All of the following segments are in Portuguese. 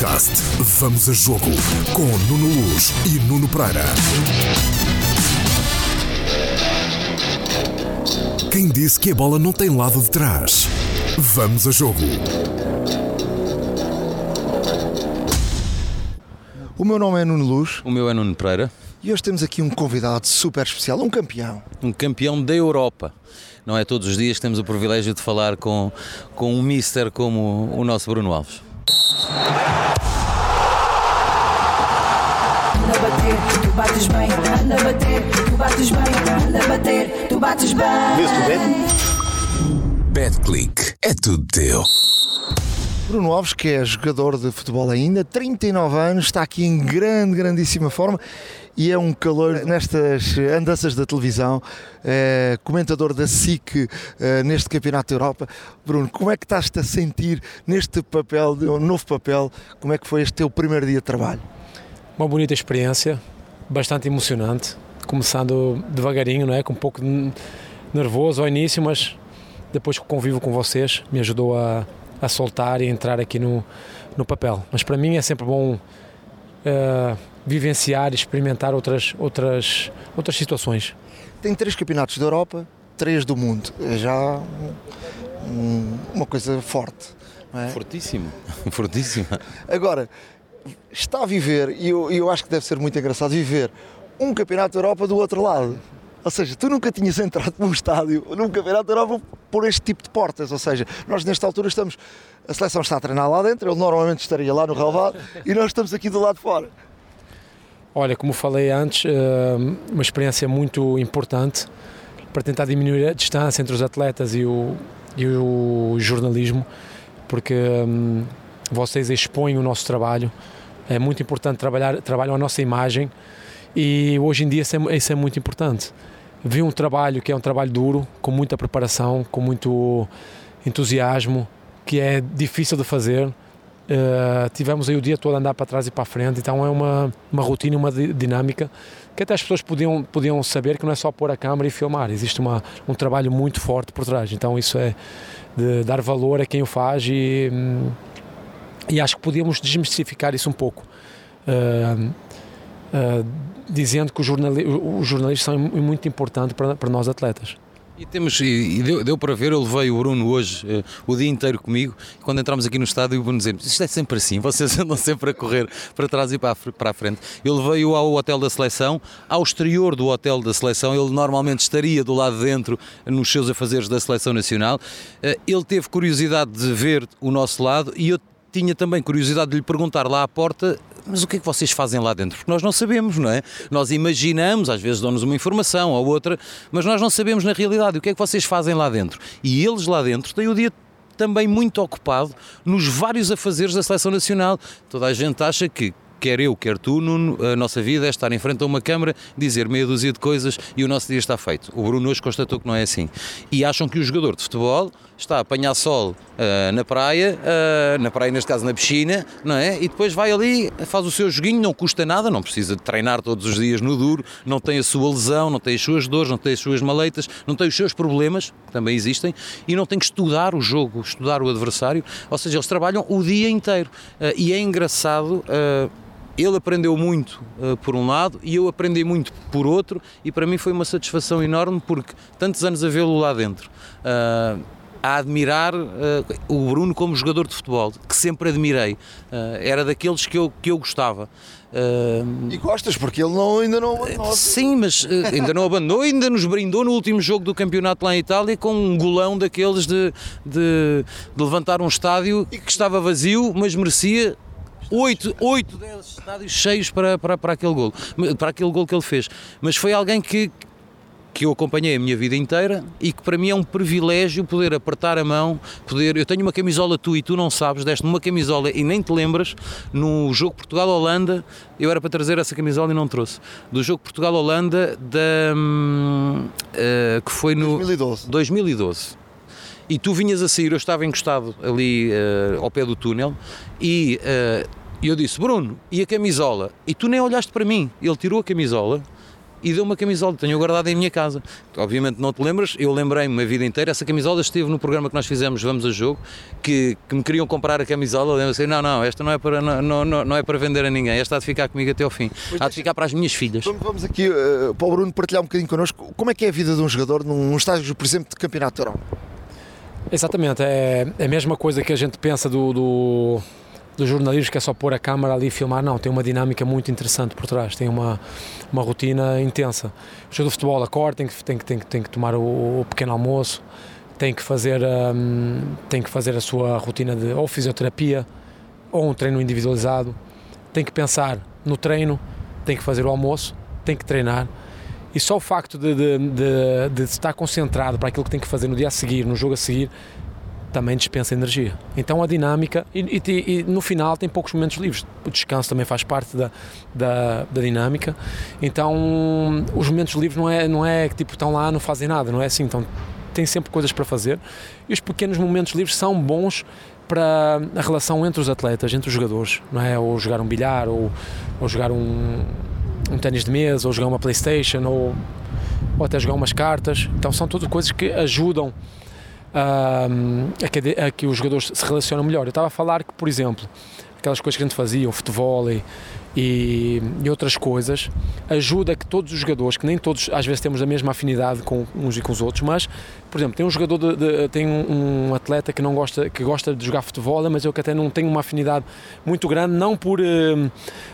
Podcast Vamos a Jogo com Nuno Luz e Nuno Pereira. Quem disse que a bola não tem lado de trás? Vamos a Jogo. O meu nome é Nuno Luz O meu é Nuno Pereira, e hoje temos aqui um convidado super especial, um campeão. um campeão da Europa. Não é todos os dias que temos o privilégio de falar com, com um mister como o nosso Bruno Alves. Anda a bater, tu bates bem. Anda a bater, tu bates bem. Anda a bater, tu bates bem. BetClick. É tudo teu. Bruno Alves, que é jogador de futebol ainda, 39 anos, está aqui em grande, grandíssima forma e é um calor nestas andanças da televisão, é, comentador da SIC é, neste Campeonato da Europa. Bruno, como é que estás-te a sentir neste papel, um novo papel? Como é que foi este teu primeiro dia de trabalho? Uma bonita experiência, bastante emocionante, começando devagarinho, não é? com um pouco nervoso ao início, mas depois que convivo com vocês me ajudou a, a soltar e entrar aqui no, no papel. Mas para mim é sempre bom eh, vivenciar e experimentar outras, outras, outras situações. Tem três campeonatos da Europa, três do mundo. É já um- uma coisa forte. não é? Fortíssimo, fortíssimo. Agora, está a viver, e eu, e eu acho que deve ser muito engraçado viver um campeonato da Europa do outro lado. Ou seja, tu nunca tinhas entrado num estádio, num campeonato da Europa, por este tipo de portas. Ou seja, nós nesta altura estamos, a seleção está a treinar lá dentro, ele normalmente estaria lá no relvado, e nós estamos aqui do lado de fora. Olha, como falei antes, eh, uma experiência muito importante para tentar diminuir a distância entre os atletas e o, e o jornalismo, porque hum, vocês expõem o nosso trabalho, é muito importante trabalhar, trabalham a nossa imagem e hoje em dia isso é, isso é muito importante. Vi um trabalho que é um trabalho duro, com muita preparação, com muito entusiasmo, que é difícil de fazer. Uh, tivemos aí o dia todo a andar para trás e para a frente, então é uma, uma rotina, uma di- dinâmica que até as pessoas podiam, podiam saber que não é só pôr a câmera e filmar, existe uma, um trabalho muito forte por trás, então isso é de dar valor a quem o faz e, hum, e acho que podíamos desmistificar isso um pouco. Uh, uh, dizendo que os, jornali os jornalistas são muito importantes para, para nós atletas. E, temos, e, deu, deu para ver, eu levei o Bruno hoje eh, o dia inteiro comigo. Quando entramos aqui no estádio, o Bruno dizia Isto é sempre assim, vocês andam sempre a correr para trás e para a, para a frente. Eu levei-o ao hotel da seleção, ao exterior do hotel da seleção. Ele normalmente estaria do lado de dentro nos seus afazeres da seleção nacional. Eh, Ele teve curiosidade de ver o nosso lado e eu tinha também curiosidade de lhe perguntar lá à porta mas o que é que vocês fazem lá dentro? Porque nós não sabemos, não é? Nós imaginamos, às vezes dão-nos uma informação ou outra, mas nós não sabemos na realidade o que é que vocês fazem lá dentro. E eles lá dentro têm o dia também muito ocupado nos vários afazeres da Seleção Nacional. Toda a gente acha que quer eu, quer tu, Nuno, a nossa vida é estar em frente a uma câmara, dizer meia dúzia de coisas e o nosso dia está feito. O Bruno hoje constatou que não é assim. E acham que o jogador de futebol está a apanhar sol ah, na praia, ah, na praia neste caso na piscina, não é? E depois vai ali, faz o seu joguinho, não custa nada, não precisa de treinar todos os dias no duro, não tem a sua lesão, não tem as suas dores, não tem as suas maleitas, não tem os seus problemas, que também existem, e não tem que estudar o jogo, estudar o adversário, ou seja, eles trabalham o dia inteiro. Ah, e é engraçado. Ele aprendeu muito uh, por um lado e eu aprendi muito por outro, e para mim foi uma satisfação enorme porque tantos anos a vê-lo lá dentro. uh, a admirar uh, o Bruno como jogador de futebol, que sempre admirei. Uh, era daqueles que eu, que eu gostava. Uh, E gostas, porque ele não, ainda não abandonou. Sim, mas eh, ainda não abandonou, ainda nos brindou no último jogo do campeonato lá em Itália com um golão daqueles de, de, de levantar um estádio que estava vazio, mas merecia 8, 8 10 estádios cheios para, para, para aquele gol, para aquele gol que ele fez. Mas foi alguém que que eu acompanhei a minha vida inteira e que para mim é um privilégio poder apertar a mão, poder. Eu tenho uma camisola tu e tu não sabes, deste-me uma camisola e nem te lembras, no jogo Portugal-Holanda, eu era para trazer essa camisola e não trouxe. Do jogo Portugal-Holanda da eh, que foi no 2012. 2012. E tu vinhas a sair, eu estava encostado ali eh, ao pé do túnel e eh, eu disse, Bruno, e a camisola? E tu nem olhaste para mim. Ele tirou a camisola e deu uma camisola, tenho guardada em minha casa. Obviamente não te lembras, eu lembrei-me a vida inteira, essa camisola esteve no programa que nós fizemos Vamos a Jogo, que, que me queriam comprar a camisola, lembro assim, não, não, esta não é, para, não, não, não é para vender a ninguém, esta há de ficar comigo até ao fim, há de ficar para as minhas filhas. Vamos, vamos aqui uh, para o Bruno partilhar um bocadinho connosco, como é que é a vida de um jogador num estágio, por exemplo, de campeonato de Europa? Exatamente, é, é a mesma coisa que a gente pensa do, do, do jornalismo, que é só pôr a câmara ali e filmar, não, tem uma dinâmica muito interessante por trás, tem uma, uma rotina intensa. O jogo de futebol acorda, tem que, tem que, tem que, tem que tomar o, o pequeno almoço, tem que, fazer, um, tem que fazer a sua rotina de ou fisioterapia ou um treino individualizado, tem que pensar no treino, tem que fazer o almoço, tem que treinar. E só o facto de, de, de, de, estar concentrado para aquilo que tem que fazer no dia a seguir, no jogo a seguir, também dispensa energia. Então a dinâmica, e, e, e no final tem poucos momentos livres. O descanso também faz parte da, da, da, dinâmica. Então os momentos livres não é, não é que tipo, estão lá, não fazem nada, não é assim. Então tem sempre coisas para fazer. E os pequenos momentos livres são bons para a relação entre os atletas, entre os jogadores, não é? Ou jogar um bilhar, ou, ou jogar um um ténis de mesa, ou jogar uma Playstation, ou, ou até jogar umas cartas. Então são tudo coisas que ajudam a, a, que, a que os jogadores se relacionem melhor. Eu estava a falar que, por exemplo, aquelas coisas que a gente fazia, o futebol e, e, e, outras coisas, ajuda que todos os jogadores, que nem todos às vezes temos a mesma afinidade com uns e com os outros, mas, por exemplo, tem um jogador, de, de, tem um, um, atleta que não gosta, que gosta de jogar futebol, mas eu que até não tenho uma afinidade muito grande, não por, uh,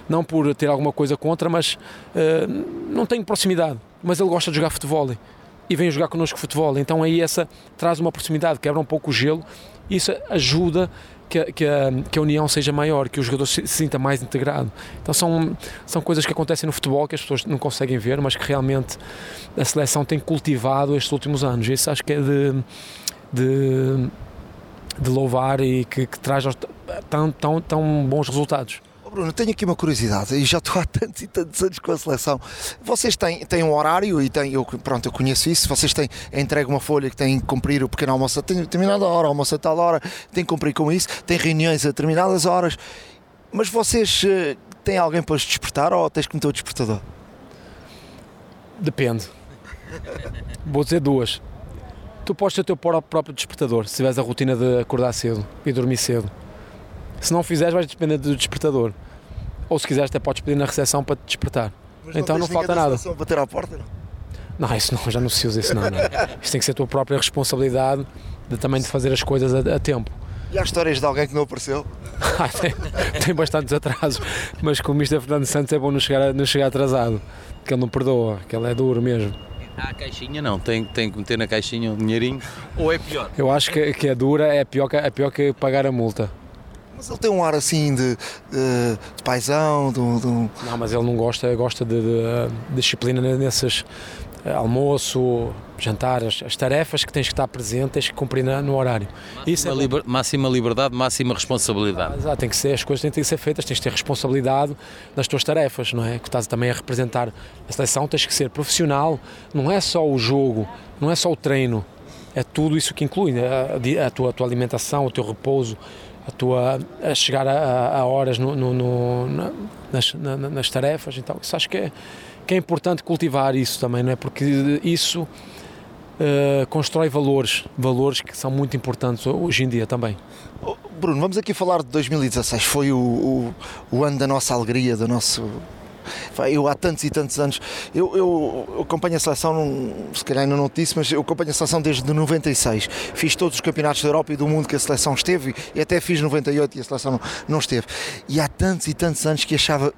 não por ter alguma coisa contra, mas uh, não tenho proximidade, mas ele gosta de jogar futebol e vem jogar connosco futebol, então aí essa traz uma proximidade, quebra um pouco o gelo, isso ajuda que, a, que, a, que a união seja maior, que o jogador se, se, sinta mais integrado. Então são, são coisas que acontecem no futebol que as pessoas não conseguem ver, mas que realmente a seleção tem cultivado estes últimos anos. Isso acho que é de, de, de louvar e que, que traz tão, tão, tão bons resultados. Bruno, tenho aqui uma curiosidade e já estou há tantos e tantos anos com a seleção. Vocês têm, têm um horário e têm, eu, pronto, eu conheço isso. Vocês têm entregue uma folha que têm que cumprir o pequeno almoço a determinada hora, almoço a tal hora, têm que cumprir com isso, têm reuniões a determinadas horas. Mas vocês uh, têm alguém para os despertar ou tens que meter o despertador? Depende. Vou dizer duas. Tu podes ter o teu próprio despertador se tiveres a rotina de acordar cedo e dormir cedo. Se não fizeres, vais depender do despertador. Ou se quiseres, até podes pedir na recepção para te despertar. Mas então não, não falta nada. Para bater à porta, não? Não, isso não, já não se usa isso não, não. Isso tem que ser a tua própria responsabilidade de também de fazer as coisas a, a tempo. E há histórias de alguém que não apareceu? Ah, tem, tem bastantes atrasos, mas com o Mr. Fernando Santos é bom não chegar, não chegar atrasado, que ele não perdoa, que ele é duro mesmo. Ah, a caixinha não, tem, tem que meter na caixinha um dinheirinho, ou é pior? Eu acho que, que é dura, é pior que, é pior que pagar a multa. Mas ele tem um ar assim de, de, de paisão, de, de, Não, mas ele não gosta, gosta de, de disciplina nesses eh, almoço, jantar, as, as, tarefas que tens que estar presente, tens que cumprir no horário. Máxima, Isso é liber, máxima liberdade, máxima responsabilidade. Ah, exato, tem que ser, as coisas têm que ser feitas, tens que ter responsabilidade nas tuas tarefas, não é? Que estás também a representar a seleção, tens que ser profissional, não é só o jogo, não é só o treino, é tudo isso que inclui, né? a, a, tua, a tua alimentação, o teu repouso, a tua a chegar a, a horas no, no, no, nas, na, nas, tarefas então isso acho que é que é importante cultivar isso também não é? Porque isso uh, constrói valores valores que são muito importantes hoje em dia também. Oh, Bruno vamos aqui falar de 2016 foi o, o, o ano da nossa alegria do nosso eu há tantos e tantos anos, eu, eu, acompanho a seleção, se calhar ainda não te disse, mas eu acompanho a seleção desde 96. Fiz todos os campeonatos da Europa e do mundo que a seleção esteve e até fiz 98 e a seleção não, não esteve. E há tantos e tantos anos que achava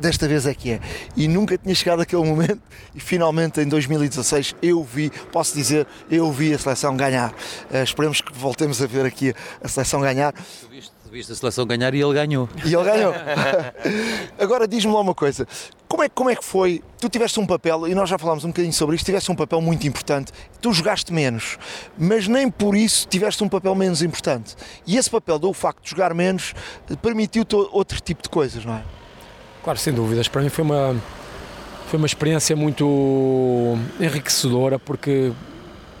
desta vez é que é. E nunca tinha chegado aquele momento e finalmente em 2016 eu vi, posso dizer, eu vi a seleção ganhar. Uh, esperemos que voltemos a ver aqui a seleção ganhar. Tu viste, viste a seleção ganhar e ele ganhou. E ele ganhou. Agora diz-me lá uma coisa. Como é, como é que foi? Tu tiveste um papel, e nós já falámos um bocadinho sobre isto, tiveste um papel muito importante. Tu jogaste menos, mas nem por isso tiveste um papel menos importante. E esse papel, do facto de jogar menos, permitiu-te outro tipo de coisas, não é? Claro, sem dúvidas. Para mim foi uma, foi uma experiência muito enriquecedora porque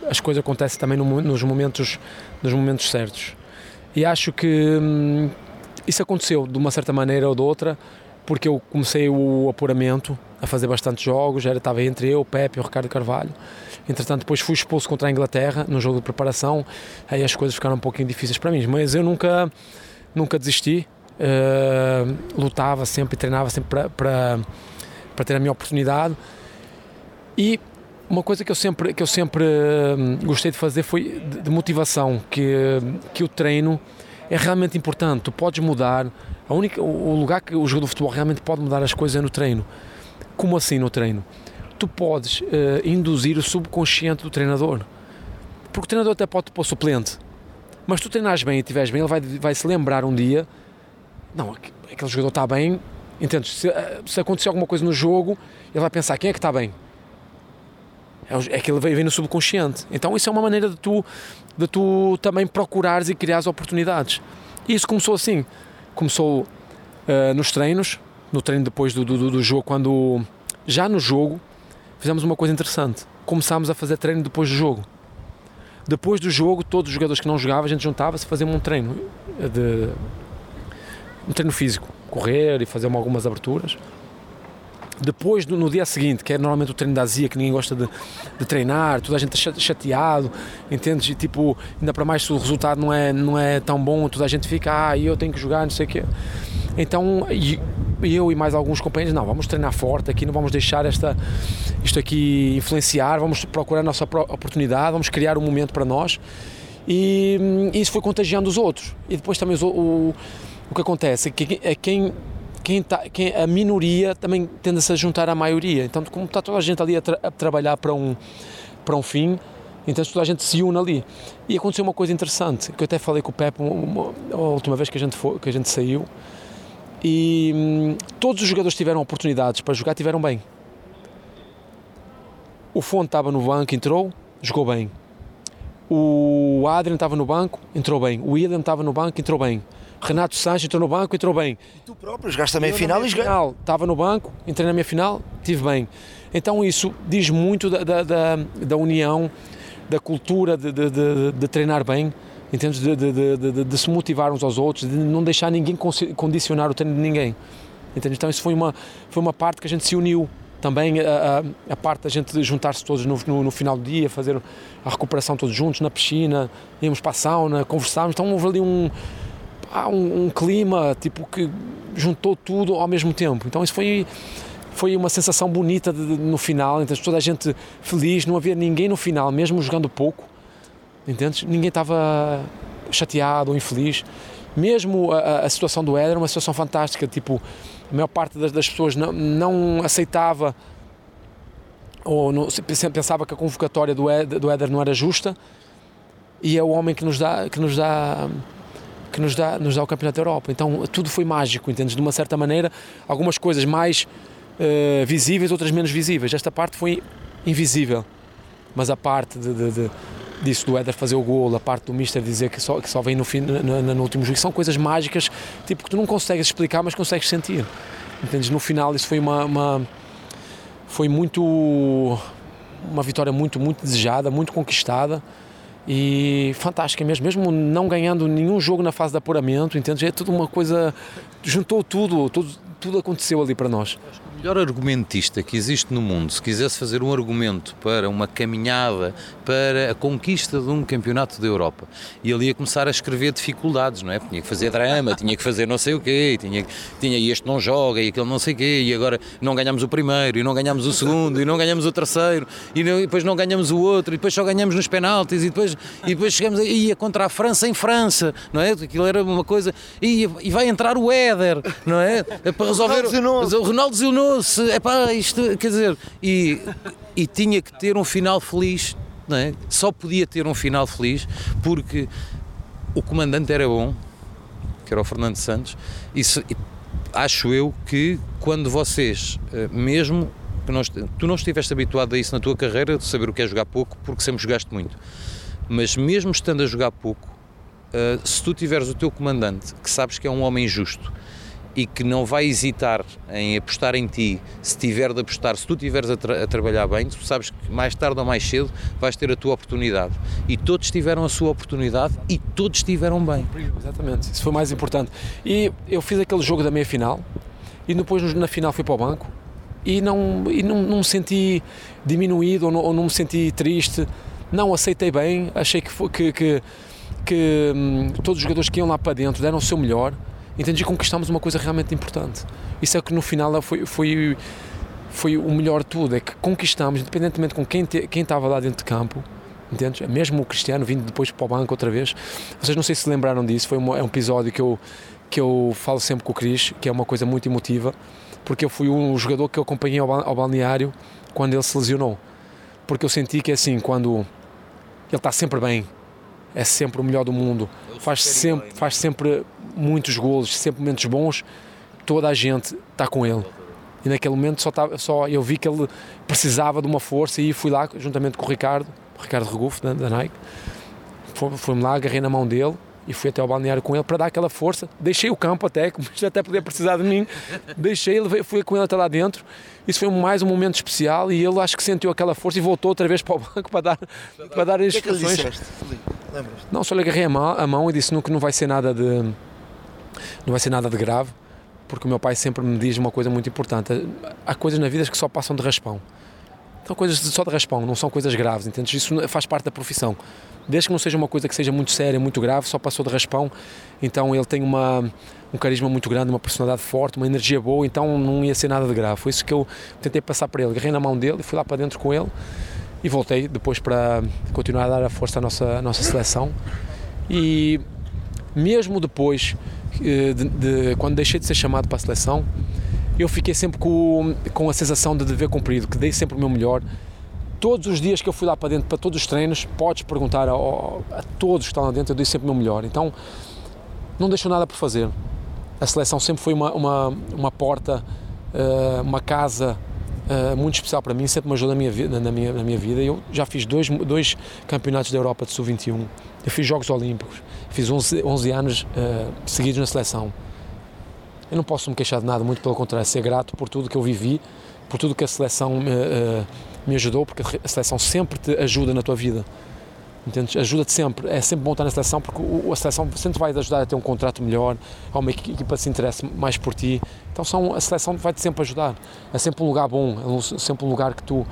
as coisas acontecem também no, nos, momentos, nos momentos certos. E acho que hum, isso aconteceu de uma certa maneira ou de outra porque eu comecei o apuramento a fazer bastante jogos, era, estava entre eu, o Pepe e o Ricardo Carvalho. Entretanto, depois fui expulso contra a Inglaterra no jogo de preparação, aí as coisas ficaram um pouquinho difíceis para mim, mas eu nunca, nunca desisti, uh, lutava sempre, treinava sempre para, para, para ter a minha oportunidade. E uma coisa que eu sempre, que eu sempre hum, gostei de fazer foi de, de motivação, que, que o treino é realmente importante, tu podes mudar, a única, o lugar que o jogo de futebol realmente pode mudar as coisas é no treino. Como assim no treino? Tu podes uh, induzir o subconsciente do treinador. Porque o treinador até pode pôr suplente. Mas tu treinares bem e estiveres bem, ele vai, vai se lembrar um dia: não, aquele jogador está bem. Entendes? Se, se acontecer alguma coisa no jogo, ele vai pensar: quem é que está bem? É, é que ele vem no subconsciente. Então isso é uma maneira de tu, de tu também procurares e criares oportunidades. E isso começou assim. Começou uh, nos treinos, no treino depois do, do, do jogo, quando já no jogo fizemos uma coisa interessante. Começámos a fazer treino depois do jogo. Depois do jogo, todos os jogadores que não jogavam, a gente juntava-se fazia um treino de um treino físico, correr e fazer algumas aberturas. Depois, no dia seguinte, que é normalmente o treino da azia, que ninguém gosta de, de treinar, toda a gente está chateado, entendes? E tipo, ainda para mais se o resultado não é, não é tão bom, toda a gente fica, ah, eu tenho que jogar, não sei o quê. Então, eu e mais alguns companheiros, não, vamos treinar forte aqui, não vamos deixar esta, isto aqui influenciar, vamos procurar a nossa oportunidade, vamos criar um momento para nós. E, e isso foi contagiando os outros. E depois também o, o que acontece é que é quem quem, tá, quem a minoria também tende-se a juntar à maioria. Então, como está toda a gente ali a, tra a trabalhar para um, para um fim, então toda a gente se une ali. E aconteceu uma coisa interessante, que eu até falei com o Pepe uma, a última vez que a gente, foi, que a gente saiu, e hum, todos os jogadores tiveram oportunidades para jogar, tiveram bem. O Fonte estava no banco, entrou, jogou bem. O Adrian estava no banco, entrou bem. O William estava no banco, entrou bem. Renato Sanches entrou no banco, entrou bem. E tu próprio jogaste a meia final e jogaste? final, estava no banco, entrei na minha final, estive bem. Então isso diz muito da, da, da, da união, da cultura de, de, de, de treinar bem, entendes? De, de, de, de, se motivar uns aos outros, de não deixar ninguém condicionar o treino de ninguém. Entende? Então isso foi uma, foi uma parte que a gente se uniu. Também a, a, a parte da gente juntar-se todos no, no, no, final do dia, fazer a recuperação todos juntos na piscina, íamos para a sauna, conversávamos. Então houve ali um, há um, um, clima tipo que juntou tudo ao mesmo tempo. Então isso foi foi uma sensação bonita de, de, no final, então toda a gente feliz, não havia ninguém no final, mesmo jogando pouco, entendes? Ninguém estava chateado ou infeliz. Mesmo a, a, situação do Éder era uma situação fantástica, tipo, a maior parte das, das pessoas não, não aceitava ou não, pensava que a convocatória do Éder, do Éder não era justa e é o homem que nos dá que nos dá que nos dá, nos dá o Campeonato da Europa. Então tudo foi mágico, entendes? De uma certa maneira, algumas coisas mais uh, visíveis, outras menos visíveis. Esta parte foi invisível, mas a parte de, de, de disso do Éder fazer o gol, a parte do Mister dizer que só, que só vem no, fim, no, no, último jogo, são coisas mágicas, tipo que tu não consegues explicar, mas consegues sentir. Entendes? No final isso foi uma, uma foi muito uma vitória muito muito desejada, muito conquistada e fantástica mesmo, mesmo não ganhando nenhum jogo na fase de apuramento, entende? É tudo uma coisa, juntou tudo, tudo, tudo aconteceu ali para nós melhor argumentista que existe no mundo, se quisesse fazer um argumento para uma caminhada para a conquista de um campeonato da Europa, e ele ia começar a escrever dificuldades, não é? Tinha que fazer drama, tinha que fazer não sei o quê, tinha, tinha este não joga, e aquele não sei o quê, e agora não ganhamos o primeiro, e não ganhamos o segundo, e não ganhamos o terceiro, e, não, e depois não ganhamos o outro, e depois só ganhamos nos penaltis, e depois, e depois chegamos a, ia contra a França em França, não é? Aquilo era uma coisa, e, e vai entrar o Éder, não é? Para resolver o Ronaldo Zilnoso é pá, isto, quer dizer, e, e tinha que ter um final feliz, não é? Só podia ter um final feliz porque o comandante era bom, que era o Fernando Santos, e, se, e acho eu que quando vocês, eh, mesmo que tu não estiveste habituado a isso na tua carreira, de saber o que é jogar pouco, porque sempre jogaste muito, mas mesmo estando a jogar pouco, uh, se tu tiveres o teu comandante, que sabes que é um homem justo, e que não vai hesitar em apostar em ti se tiver de apostar, se tu estiveres a, tra a, trabalhar bem, tu sabes que mais tarde ou mais cedo vais ter a tua oportunidade. E todos tiveram a sua oportunidade e todos estiveram bem. Exatamente, isso foi mais importante. E eu fiz aquele jogo da meia final e depois na final fui para o banco e não, e não, não me senti diminuído ou não, ou não me senti triste. Não, aceitei bem, achei que, que, que, que hum, todos os jogadores que iam lá para dentro deram o seu melhor. Entendi que conquistámos uma coisa realmente importante. Isso é que no final foi, foi, foi o melhor de tudo, é que conquistámos, independentemente com quem, te, quem estava lá dentro de campo, entendes? Mesmo o Cristiano vindo depois para o banco outra vez. Vocês não sei se lembraram disso, foi uma, é um episódio que eu, que eu falo sempre com o Cris, que é uma coisa muito emotiva, porque eu fui um jogador que eu acompanhei ao, ao balneário quando ele se lesionou. Porque eu senti que é assim, quando ele está sempre bem, é sempre o melhor do mundo, faz sempre, faz sempre muitos golos, sempre momentos bons, toda a gente está com ele. E naquele momento só, só eu vi que ele precisava de uma força e fui lá juntamente com o Ricardo, o Ricardo Regufo da, da Nike. Fui-me lá, agarrei na mão dele e fui até ao balneário com ele para dar aquela força. Deixei o campo até, como até podia precisar de mim. Deixei ele, fui com ele até lá dentro. Isso foi mais um momento especial e ele acho que sentiu aquela força e voltou outra vez para o banco para dar, para dar as instruções. Que é que não, só lhe agarrei a mão, a mão e disse que não vai ser nada de não vai ser nada de grave, porque o meu pai sempre me diz uma coisa muito importante. Há coisas na vida que só passam de raspão. São coisas só de raspão, não são coisas graves, entendes? Isso faz parte da profissão. Desde que não seja uma coisa que seja muito séria, muito grave, só passou de raspão. Então ele tem uma, um carisma muito grande, uma personalidade forte, uma energia boa, então não ia ser nada de grave. Foi isso que eu tentei passar para ele. Agarrei na mão dele fui lá para dentro com ele e voltei depois para continuar a dar a força à nossa, à nossa seleção. E mesmo depois, de, de, quando deixei de ser chamado para a seleção, eu fiquei sempre com, com a sensação de dever cumprido, que dei sempre o meu melhor. Todos os dias que eu fui lá para dentro, para todos os treinos, podes perguntar a, a todos que estão lá dentro, eu dei sempre o meu melhor. Então, não deixou nada por fazer. A seleção sempre foi uma, uma, uma porta, eh, uma casa eh, muito especial para mim, sempre me ajudou na minha, vida, na minha, na minha vida. Eu já fiz dois, dois campeonatos da Europa de Sub-21, eu fiz Jogos Olímpicos, fiz 11, 11 anos uh, seguidos na seleção. Eu não posso me queixar de nada, muito pelo contrário, ser grato por tudo que eu vivi, por tudo que a seleção me, uh, me ajudou, porque a seleção sempre te ajuda na tua vida. Entendes? Ajuda-te sempre. É sempre bom estar na seleção porque a seleção sempre vai te ajudar a ter um contrato melhor, a uma equipa que se interesse mais por ti. Então são, a seleção vai-te sempre ajudar. É sempre um lugar bom, é sempre um lugar que tu,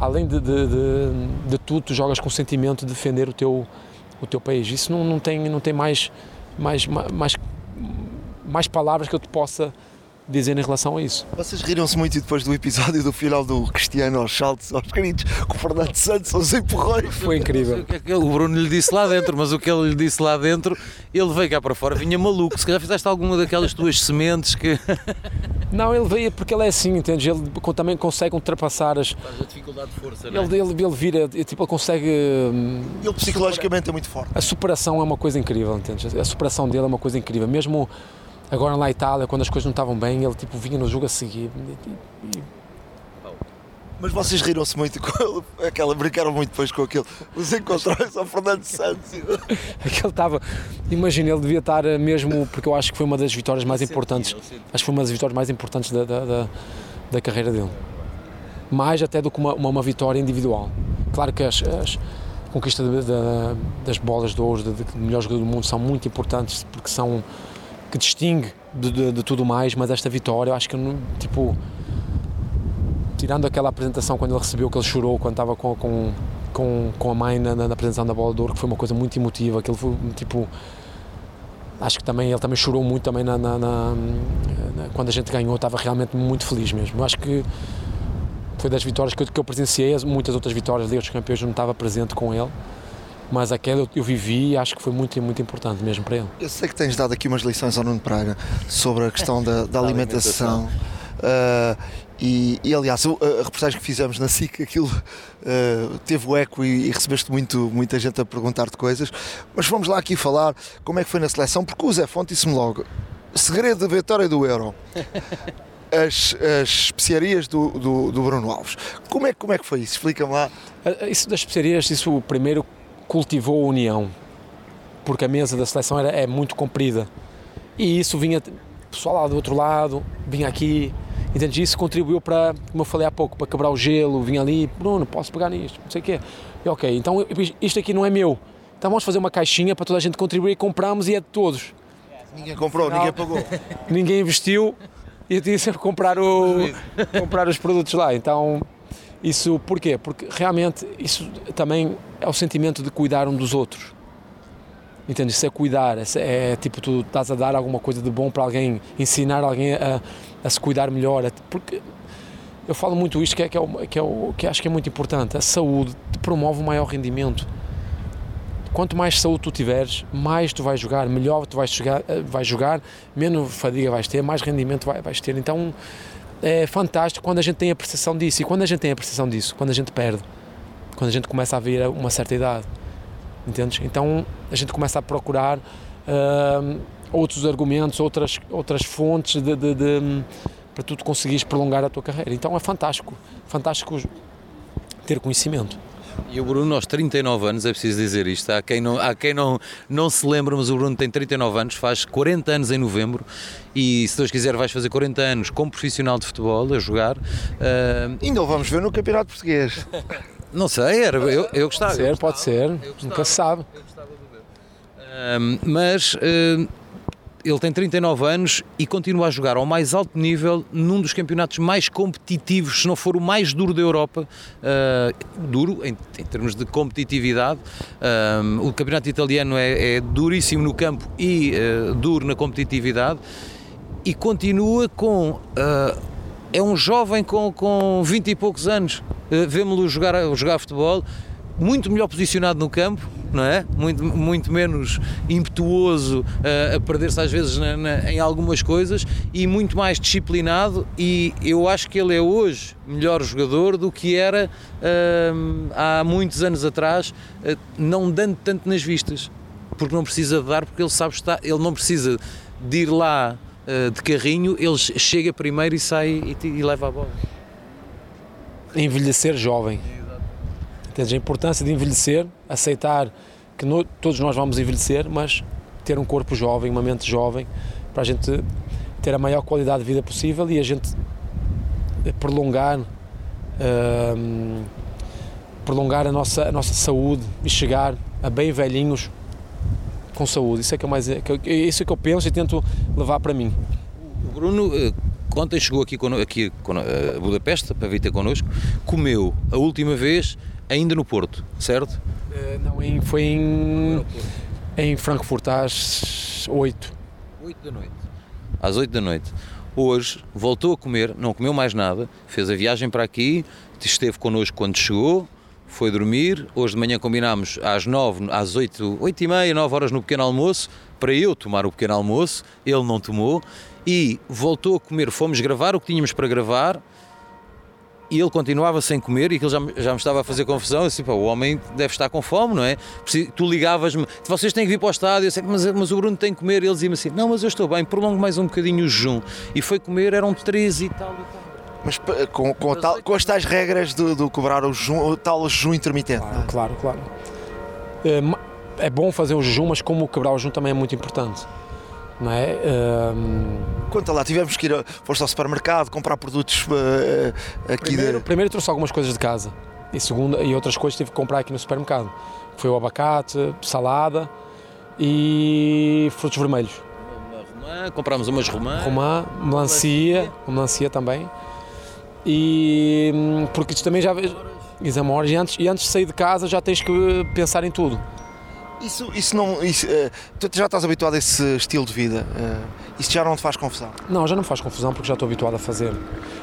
além de, de, de, de tudo, tu jogas com o sentimento de defender o teu, o teu país. Isso não, não tem, não tem mais, mais, mais, mais palavras que eu te possa dizer em relação a isso. Vocês riram-se muito depois do episódio do final do Cristiano aos saltos, aos gritos, com o Fernando Santos aos empurrões. Foi incrível. O que é que o Bruno lhe disse lá dentro, mas o que ele lhe disse lá dentro, ele veio cá para fora, vinha maluco. Se calhar fizeste alguma daquelas tuas sementes que. Não, ele veio porque ele é assim, entende? Ele também consegue ultrapassar as. Faz a dificuldade de força, ele, ele, ele vira, tipo, ele consegue. hum, Ele psicologicamente é muito forte. A superação é uma coisa incrível, entende? A superação dele é uma coisa incrível. Mesmo agora lá na Itália, quando as coisas não estavam bem, ele tipo vinha no jogo a seguir. E- e- Mas vocês riram-se muito com ele, aquela, brincaram muito depois com aquele, os encontrões ao Fernando Santos. Aquele estava. Imagina, ele devia estar eh, mesmo. Porque eu acho que foi uma das vitórias mais importantes. Acho que foi uma das vitórias mais importantes da, da, da, da carreira dele. Mais até do que uma, uma, uma vitória individual. Claro que as, as conquistas de- de- das bolas de ouro, de, de melhor jogador do mundo, são muito importantes porque são. Que distingue de, de, de tudo mais, mas esta vitória, eu acho que, tipo. Tirando aquela apresentação quando ele recebeu, que ele chorou quando estava com, com, com, com a mãe na, na apresentação da bola de ouro, que foi uma coisa muito emotiva, aquilo foi tipo acho que também ele também chorou muito também na, na- na- quando a gente ganhou estava realmente muito feliz mesmo acho que foi das vitórias que eu, que eu presenciei as- muitas outras vitórias de outros campeões eu não estava presente com ele mas aquela eu, eu vivi e acho que foi muito muito importante mesmo para ele Eu sei que tens dado aqui umas lições ao Nuno Praga sobre a questão da, da alimentação. Ah, e, e, aliás, o- a reportagem que fizemos na SIC, aquilo ah, teve o eco e, e recebeste muito, muita gente a perguntar-te coisas. Mas vamos lá aqui falar como é que foi na seleção, porque o Zé Fonte disse-me logo: segredo da vitória do Euro. As, as especiarias do, do, do Bruno Alves. Como é, que- como é que foi isso? Explica-me lá. Ah, Isso das especiarias, isso primeiro cultivou a união, porque a mesa da seleção era, é muito comprida. E isso vinha, pessoal lá do outro lado, vinha aqui, entende? Isso contribuiu para, como eu falei há pouco, para quebrar o gelo, vinha ali, Bruno, posso pegar nisto, não sei o quê. E ok, então isto aqui não é meu. Então vamos fazer uma caixinha para toda a gente contribuir, compramos e é de todos. Ninguém comprou, Não. ninguém pagou. Ninguém investiu, e eu tinha sempre comprar, o, comprar os produtos lá. Então, isso porquê? Porque realmente isso também é o sentimento de cuidar um dos outros. Entende? Isso é cuidar, é, é tipo tu estás a dar alguma coisa de bom para alguém, ensinar alguém a, a se cuidar melhor. Porque eu falo muito isto que é, que, é o, que, é o, que acho que é muito importante. A saúde te promove o maior rendimento. Quanto mais saúde tu tiveres, mais tu vais jogar, melhor tu vais jogar, eh, vais jogar menos fadiga vais ter, mais rendimento vai, vais ter. Então é fantástico quando a gente tem a percepção disso. E quando a gente tem a percepção disso, quando a gente perde, quando a gente começa a vir uma certa idade, entendes? Então a gente começa a procurar uh, outros argumentos, outras, outras fontes de, de, de, para tu conseguires prolongar a tua carreira. Então é fantástico, fantástico ter conhecimento. E o Bruno, aos 39 anos, é preciso dizer isto, há quem não, há quem não, não se lembra, mas o Bruno tem 39 anos, faz 40 anos em novembro e, se Deus quiser, vais fazer 40 anos como profissional de futebol, a jogar. Uh... Ainda o vamos ver no Campeonato Português. não sei, era, eu, eu gostava. Pode ser, eu pode ser, nunca se sabe. Eu gostava de ver. Uh, mas... Uh ele tem 39 anos e continua a jogar ao mais alto nível num dos campeonatos mais competitivos, se não for o mais duro da Europa, uh, duro em, em, termos de competitividade. Uh, o campeonato italiano é, é, duríssimo no campo e uh, duro na competitividade e continua com. é um jovem com, com 20 e poucos anos. Uh, Vemo-lo jogar, jogar futebol muito melhor posicionado no campo, não é? Muito, muito menos impetuoso uh, a perder-se às vezes na, na, em algumas coisas e muito mais disciplinado e eu acho que ele é hoje melhor jogador do que era uh, há muitos anos atrás, uh, não dando tanto nas vistas, porque não precisa de dar, porque ele sabe estar, ele não precisa de ir lá de carrinho, ele chega primeiro e sai e, e leva a bola. Envelhecer jovem Entendes? A importância de envelhecer, aceitar que no, todos nós vamos envelhecer, mas ter um corpo jovem, uma mente jovem, para a gente ter a maior qualidade de vida possível e a gente prolongar uh, prolongar a nossa, a nossa saúde e chegar a bem velhinhos com saúde. Isso é que, é mais, que eu, isso é que eu penso e tento levar para mim. O Bruno, eh, ontem chegou aqui, aqui a Budapeste para vir ter connosco, comeu a última vez ainda no Porto, certo? Uh, não, em, foi em, em Frankfurt às 8. 8 da noite. Às 8 da noite. Hoje voltou a comer, não comeu mais nada, fez a viagem para aqui, esteve connosco quando chegou, foi dormir. Hoje de manhã combinámos às 9, às 8, 8 e meia, 9 horas no pequeno almoço, para eu tomar o pequeno almoço. Ele não tomou e voltou a comer. Fomos gravar o que tínhamos para gravar e ele continuava sem comer e aquilo já, já me estava a fazer confusão. Assim, pá, o homem deve estar com fome, não é? Tu ligavas-me, vocês têm que vir para o estádio. Eu sei, mas, mas o Bruno tem que comer. E ele dizia-me assim: Não, mas eu estou bem, prolongo mais um bocadinho o jejum. E foi comer, eram três e tal e tal. Mas com, com, tal, com as tais regras do, do cobrar o, jejum, o tal jejum intermitente. Claro, é? claro. claro. É, é bom fazer o jejum, mas como quebrar o jejum também é muito importante não é? Um... Conta lá, tivemos que ir, foste ao supermercado comprar produtos uh, aqui primeiro, de... primeiro trouxe algumas coisas de casa e, segunda, e outras coisas tive que comprar aqui no supermercado. Foi o abacate, salada e frutos vermelhos. Romã, comprámos umas romã. Romã, melancia, melancia também. E hum, porque isto também já exame e antes, e antes de sair de casa já tens que pensar em tudo. Isso, isso não. Isso, uh, tu já estás habituado a esse estilo de vida? Uh, isso já não te faz confusão? Não, já não me faz confusão porque já estou habituado a fazer.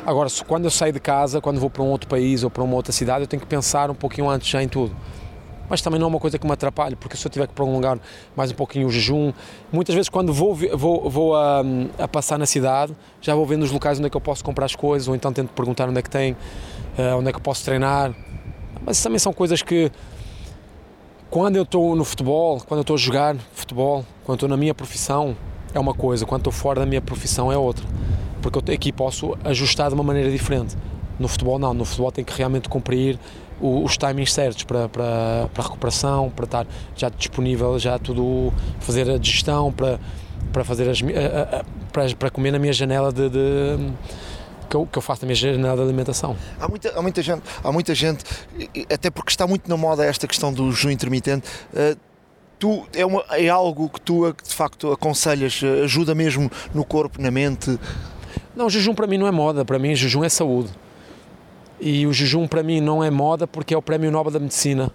Agora, se, quando eu saio de casa, quando vou para um outro país ou para uma outra cidade, eu tenho que pensar um pouquinho antes já em tudo. Mas também não é uma coisa que me atrapalhe, porque se eu tiver que prolongar mais um pouquinho o jejum, muitas vezes quando vou, vou, vou a, a passar na cidade, já vou vendo os locais onde é que eu posso comprar as coisas, ou então tento perguntar onde é que tem, uh, onde é que eu posso treinar. Mas também são coisas que quando eu estou no futebol, quando eu estou a jogar futebol, quando estou na minha profissão, é uma coisa, quando estou fora da minha profissão é outra. Porque eu aqui posso ajustar de uma maneira diferente. No futebol, não. No futebol tem que realmente cumprir os timings certos para, para, para recuperação, para estar já disponível, já tudo, fazer a digestão, para, para, fazer as, para, para comer na minha janela de, de que eu, que eu faço na minha janela de alimentação. Há muita, há muita gente, há muita gente, até porque está muito na moda esta questão do jejum intermitente. Uh, tu, é, uma, é algo que tu de facto aconselhas, ajuda mesmo no corpo, na mente? Não, o jejum para mim não é moda, para mim jejum é saúde. E o jejum para mim não é moda porque é o Prémio Nobel da Medicina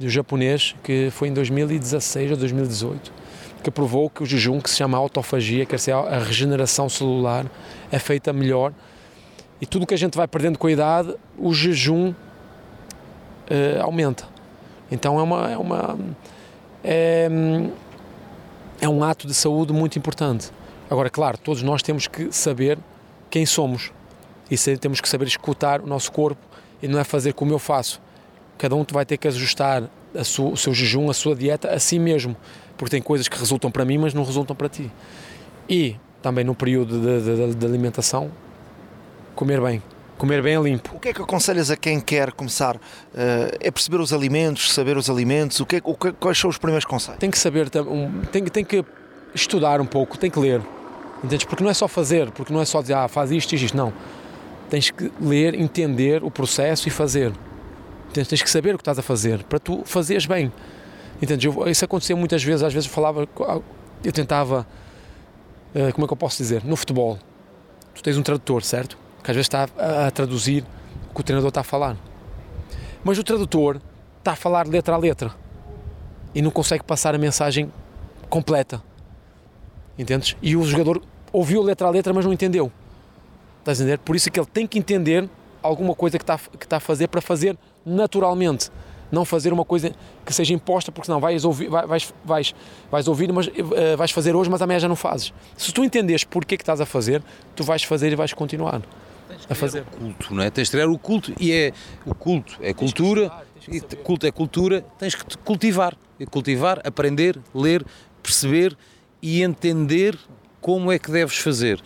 do japonês, que foi em 2016 ou 2018, que provou que o jejum, que se chama autofagia, quer dizer, a regeneração celular, é feita melhor. E tudo que a gente vai perdendo com a idade, o jejum uh, aumenta. Então é uma, é uma é, é um ato de saúde muito importante. Agora, claro, todos nós temos que saber quem somos e temos que saber escutar o nosso corpo e não é fazer como eu faço. Cada um vai ter que ajustar sua, o seu jejum, a sua dieta a si mesmo, porque tem coisas que resultam para mim, mas não resultam para ti. E também no período de, de, de alimentação, comer bem. Comer bem é limpo. O que é que aconselhas a quem quer começar? Uh, é perceber os alimentos, saber os alimentos? O que, é, o que, quais são os primeiros conselhos? Tem que saber, tem, tem que estudar um pouco, tem que ler. Entendes? Porque não é só fazer, porque não é só dizer, ah, faz isto e isto. Não tens que ler, entender o processo e fazer. Tens, que saber o que estás a fazer para tu fazeres bem. Entendes? Eu, isso acontecia muitas vezes, às vezes eu falava, eu tentava, uh, como é que eu posso dizer? No futebol, tu tens um tradutor, certo? Que às vezes está a, a traduzir o que o treinador está a falar. Mas o tradutor está a falar letra a letra e não consegue passar a mensagem completa. Entendes? E o jogador ouviu letra a letra, mas não entendeu. Estás a entender? Por isso é que ele tem que entender alguma coisa que está, que está a fazer para fazer naturalmente. Não fazer uma coisa que seja imposta, porque senão vais ouvir, vais, vais, vais ouvir mas uh, vais fazer hoje, mas amanhã já não fazes. Se tu entenderes porque é que estás a fazer, tu vais fazer e vais continuar a fazer. O culto, não é? Tens de criar o culto e é o culto, é cultura, e culto é cultura, tens que cultivar. Cultivar, aprender, ler, perceber e entender como é que deves fazer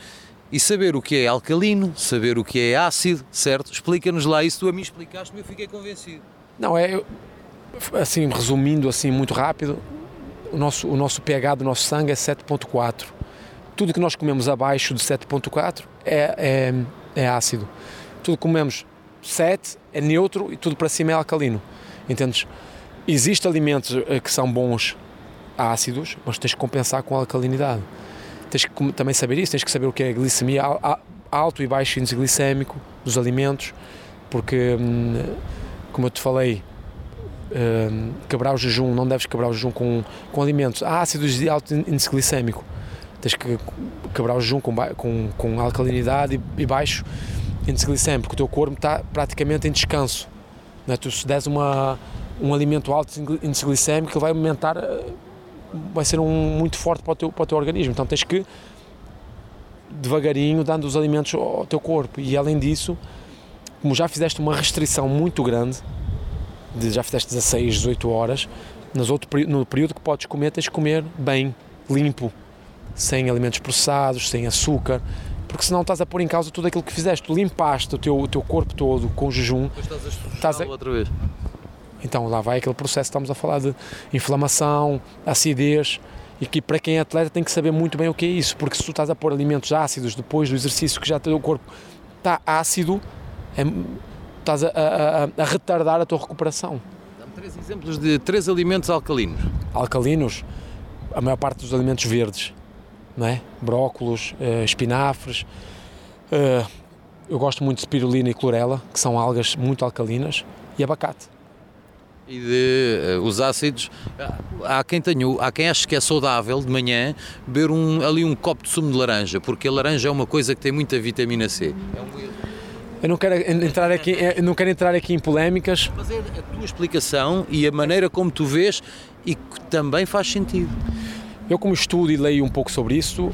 e saber o que é alcalino, saber o que é ácido, certo? Explica-nos lá isso, tu a mim explicaste-me eu fiquei convencido. Não, é assim, resumindo assim muito rápido, o nosso, o nosso pH do nosso sangue é 7.4. Tudo que nós comemos abaixo de 7.4 é, é, é ácido. Tudo que comemos 7 é neutro e tudo para cima é alcalino. Entendes? Existem alimentos eh, que são bons ácidos, mas tens que compensar com alcalinidade tens que também saber isso, tens que saber o que é glicemia, alto e baixo índice glicémico dos alimentos, porque, hum, como eu te falei, hum, quebrar o jejum, não deves quebrar o jejum com, com alimentos ácidos de alto índice glicémico. Tens que quebrar o jejum com, com, com alcalinidade e, baixo índice glicémico, porque o teu corpo está praticamente em descanso. Não é? Tu, se des uma, um alimento alto índice glicémico, ele vai aumentar vai ser um, muito forte para o, teu, para o teu organismo. Então tens que, devagarinho, dando os alimentos ao teu corpo. E além disso, como já fizeste uma restrição muito grande, de, já fizeste 16, 18 horas, nas outro, no período que podes comer, tens que comer bem, limpo, sem alimentos processados, sem açúcar, porque senão estás a pôr em causa tudo aquilo que fizeste. Tu limpaste o teu, o teu corpo todo com jejum. Depois estás a, estás a... outra vez. Então lá vai aquele processo, estamos a falar de inflamação, acidez, e que para quem é atleta tem que saber muito bem o que é isso, porque se tu estás a pôr alimentos ácidos depois do exercício que já o corpo está ácido, é, estás a, a, a, retardar a tua recuperação. Dá-me três exemplos de três alimentos alcalinos. Alcalinos, a maior parte dos alimentos verdes, não é? Brócolos, uh, espinafres. Uh, eu gosto muito de spirulina e clorela, que são algas muito alcalinas, e abacate e de uh, os ácidos. Há quem tenha, há quem ache que é saudável de manhã beber um, ali um copo de sumo de laranja, porque a laranja é uma coisa que tem muita vitamina C. É um eu não quero entrar aqui, não quero entrar aqui em polémicas. Fazer a tua explicação e a maneira como tu vês e que também faz sentido. Eu como estudo e leio um pouco sobre isso, uh,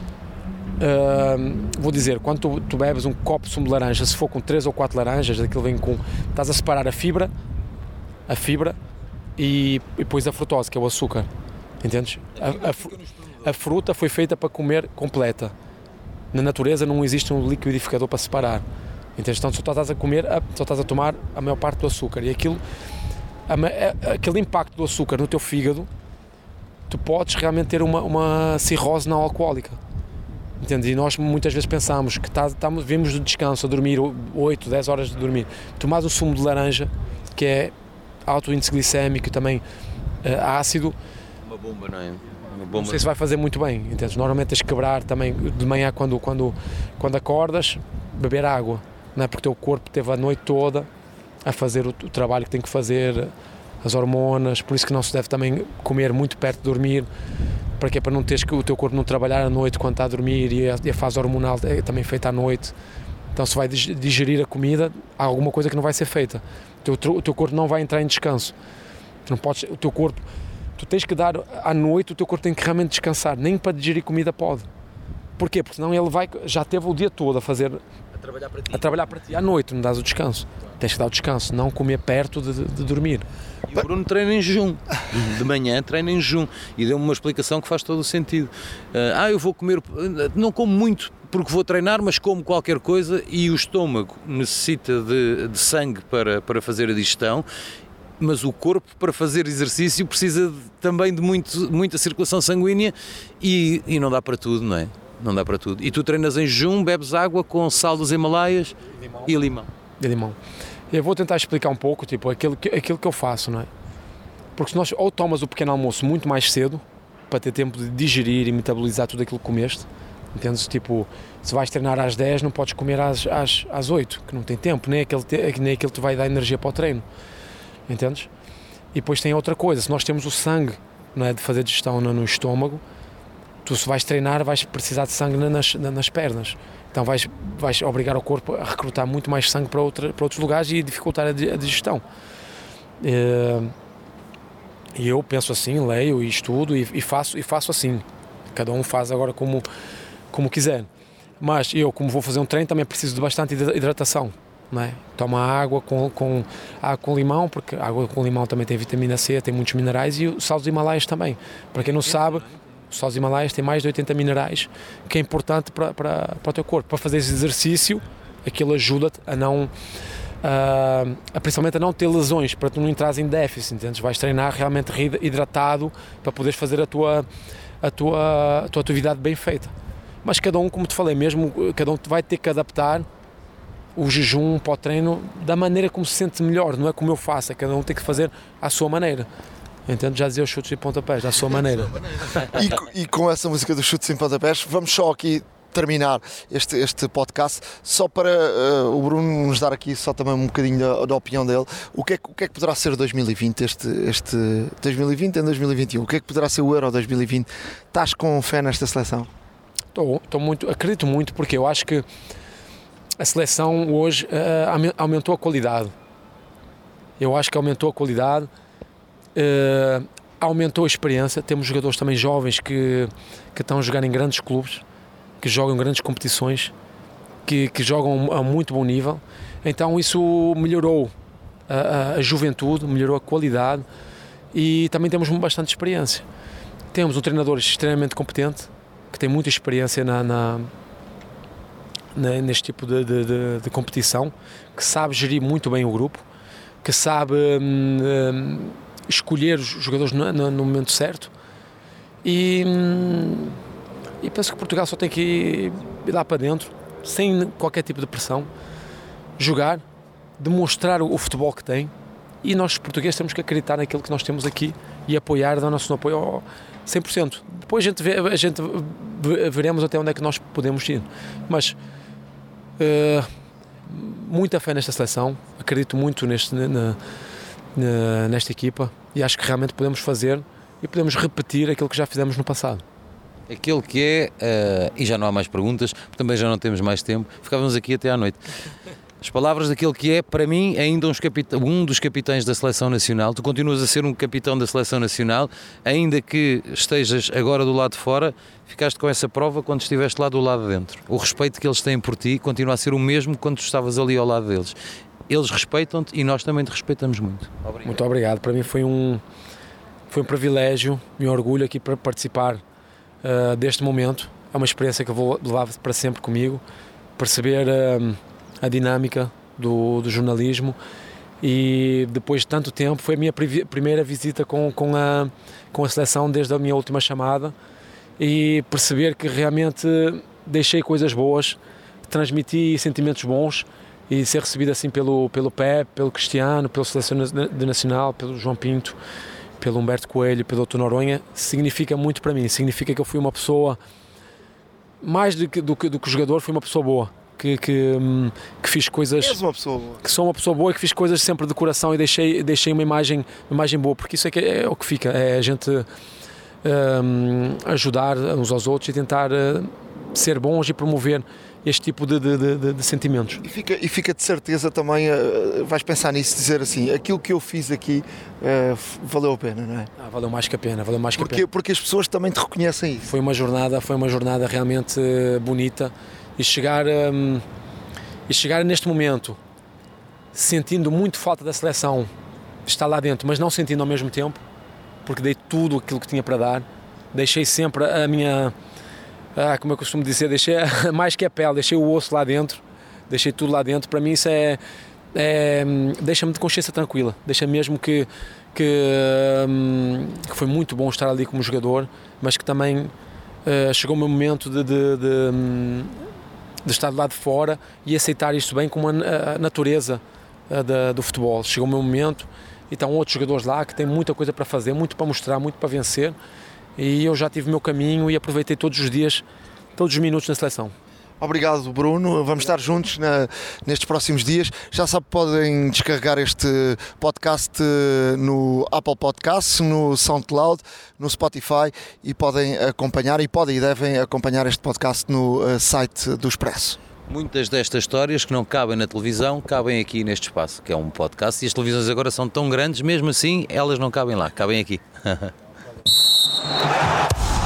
vou dizer, quando tu, tu, bebes um copo de sumo de laranja, se for com três ou quatro laranjas, aquilo vem com, estás a separar a fibra a fibra e, e depois a frutose, que é o açúcar. Entendes? A, a, a, fruta foi feita para comer completa. Na natureza não existe um liquidificador para separar. Entendes? Então só estás a comer, só estás a tomar a maior parte do açúcar. E aquilo, a, aquele impacto do açúcar no teu fígado, tu podes realmente ter uma, uma cirrose não alcoólica. Entendes? E nós muitas vezes pensamos que tá, estamos, vimos de descanso, a dormir 8, 10 horas de dormir. Tomás o sumo de laranja, que é alto índice glicémico e também uh, ácido, bomba, não é? Uma Não bomba. sei se vai fazer muito bem, entendes? Normalmente tens que quebrar também de manhã quando, quando, quando acordas, beber água, não é? Porque o teu corpo teve a noite toda a fazer o, o trabalho que tem que fazer, as hormonas, por isso que não se deve também comer muito perto de dormir, para que Para não teres que o teu corpo não trabalhar à noite quando está a dormir e a, e a fase hormonal é também feita à noite. Então se vai dig- digerir a comida, há alguma coisa que não vai ser feita. O teu, o teu corpo não vai entrar em descanso. Não podes, o teu corpo tu tens que dar à noite, o teu corpo tem que realmente descansar, nem para digerir comida pode. Porquê? Porque senão ele vai, já teve o dia todo a fazer, A trabalhar para ti. a trabalhar para ti, à noite não dás o descanso. Tens que dar o descanso, não comer perto de, de- de dormir. E o Bruno treina em jejum. De manhã treina em jejum. E deu-me uma explicação que faz todo o sentido. Ah, eu vou comer. Não como muito porque vou treinar, mas como qualquer coisa e o estômago necessita de, de sangue para, para fazer a digestão. Mas o corpo, para fazer exercício, precisa de- também de muito, muita circulação sanguínea e, e não dá para tudo, não é? Não dá para tudo. E tu treinas em jejum, bebes água com sal dos Himalaias e limão. de limão. Eu vou tentar explicar um pouco, tipo, aquilo que, aquilo que eu faço, não é? Porque se nós ou tomas o pequeno almoço muito mais cedo, para ter tempo de digerir e metabolizar tudo aquilo que comeste, entendes? Tipo, se vais treinar às 10, não podes comer às, às, às 8, que não tem tempo, nem aquele, te- nem aquele te vai dar energia para o treino, entendes? E depois tem outra coisa, se nós temos o sangue, não é, de fazer digestão no, no estômago, tu se vais treinar vais precisar de sangue na- nas, na- nas pernas. Então vais, vais obrigar o corpo a recrutar muito mais sangue para, outra, para outros lugares e dificultar a, di- a digestão. Eh, E eu penso assim, leio e estudo e, e faço, e faço assim. Cada um faz agora como, como quiser. Mas eu, como vou fazer um treino, também preciso de bastante hidra- hidratação. Não é? Toma água com, com, água com limão, porque água com limão também tem vitamina C, tem muitos minerais e o sal dos Himalaias também. Para quem não sabe, o sal dos Himalaias tem mais de 80 minerais, que é importante para, para, para o teu corpo. Para fazer esse exercício, aquilo ajuda-te a não. A, a, principalmente a não ter lesões, para tu não entrares em déficit, entendes? Vais treinar realmente hidratado para poderes fazer a tua, a, tua, a tua atividade bem feita. Mas cada um, como te falei, mesmo cada um vai ter que adaptar o jejum para o treino da maneira como se sente melhor, não é como eu faço, é cada um tem que fazer à sua maneira. Entende? Já dizia os chutes e pontapés, à sua maneira. E, e com essa música dos chutes em pontapés, vamos só aqui terminar este, este podcast, só para eh, o Bruno nos dar aqui só também um bocadinho da, da opinião dele. O que, é, o que é que poderá ser 2020, este, este 2020 em 2021? O que é que poderá ser o Euro 2020? Estás com fé nesta seleção? Estou, estou muito, acredito muito porque eu acho que a seleção hoje aumen- aumentou a qualidade. Eu acho que aumentou a qualidade, eh, aumentou a experiência. Temos jogadores também jovens que, que estão a jogar em grandes clubes, que jogam grandes competições, que, que jogam a muito bom nível. Então isso melhorou a, a- a juventude, melhorou a qualidade e também temos bastante experiência. Temos um treinador extremamente competente, que tem muita experiência na, na- neste tipo de, de- de- de competição, que sabe gerir muito bem o grupo, que sabe hum, hum, escolher os jogadores no, no- no momento certo. E, hum, e penso que Portugal só tem que ir lá para dentro, sem qualquer tipo de pressão, jogar, demonstrar o, o futebol que tem. E nós, portugueses, temos que acreditar naquilo que nós temos aqui e apoiar, dar o nosso apoio ao 100%. Depois a gente, vê, a gente ve- veremos até onde é que nós podemos ir. Mas eh, muita fé nesta seleção, acredito muito neste, na- na- nesta equipa e acho que realmente podemos fazer e podemos repetir aquilo que já fizemos no passado. Aquele que é, eh, e já não há mais perguntas, também já não temos mais tempo, ficávamos aqui até à noite. As palavras daquele que é, para mim, ainda uns capita- um dos capitães da Seleção Nacional. Tu continuas a ser um capitão da Seleção Nacional, ainda que estejas agora do lado de fora, ficaste com essa prova quando estiveste lá do lado de dentro. O respeito que eles têm por ti continua a ser o mesmo quando tu estavas ali ao lado deles. Eles respeitam-te e nós também te respeitamos muito. Obrigado. Muito obrigado. Para mim foi um, foi um privilégio e um orgulho aqui para participar uh, deste momento. É uma experiência que eu vou levar para sempre comigo, perceber um, a dinâmica do, do jornalismo e depois de tanto tempo foi a minha primeira visita com, com, a, com a seleção desde a minha última chamada e perceber que realmente deixei coisas boas, transmiti sentimentos bons e ser recebido assim pelo, pelo Pep, pelo Cristiano, pelo Seleção de Nacional, pelo João Pinto pelo Humberto Coelho, pelo Dr. Noronha, significa muito para mim. Significa que eu fui uma pessoa, mais do que, do que, do que jogador, fui uma pessoa boa. Que, que, hum, que fiz coisas. És uma pessoa boa. Que sou uma pessoa boa e que fiz coisas sempre de coração e deixei, deixei uma, imagem, uma imagem boa, porque isso é, que é, o que fica. É a gente hum, ajudar uns aos outros e tentar uh, ser bons e promover este tipo de, de, de, de sentimentos. E fica, e fica de certeza também, uh, vais pensar nisso, dizer assim, aquilo que eu fiz aqui uh, valeu a pena, não é? Ah, valeu mais que a pena, valeu mais que porque, a pena. Porque as pessoas também te reconhecem isso. Foi uma jornada, foi uma jornada realmente uh, bonita e chegar, um, e chegar neste momento sentindo muito falta da seleção, estar lá dentro, mas não sentindo ao mesmo tempo, porque dei tudo aquilo que tinha para dar, deixei sempre a minha ah, como eu costumo dizer, deixei mais que a pele, deixei o osso lá dentro, deixei tudo lá dentro. Para mim isso é, é deixa-me de consciência tranquila, deixa mesmo que, que, hum, que, foi muito bom estar ali como jogador, mas que também uh, chegou o meu momento de, de, de, hum, de, estar do lado de fora e aceitar isto bem como a, natureza uh, do futebol. Chegou o meu momento e estão outros jogadores lá que têm muita coisa para fazer, muito para mostrar, muito para vencer e eu já tive o meu caminho e aproveitei todos os dias, todos os minutos na seleção. Obrigado, Bruno. Vamos estar juntos na, nestes próximos dias. Já sabe, podem descarregar este podcast eh, no Apple Podcasts, no SoundCloud, no Spotify e podem acompanhar e podem e devem acompanhar este podcast no uh, site do Expresso. Muitas destas histórias que não cabem na televisão cabem aqui neste espaço, que é um podcast, e as televisões agora são tão grandes, mesmo assim elas não cabem lá, cabem aqui.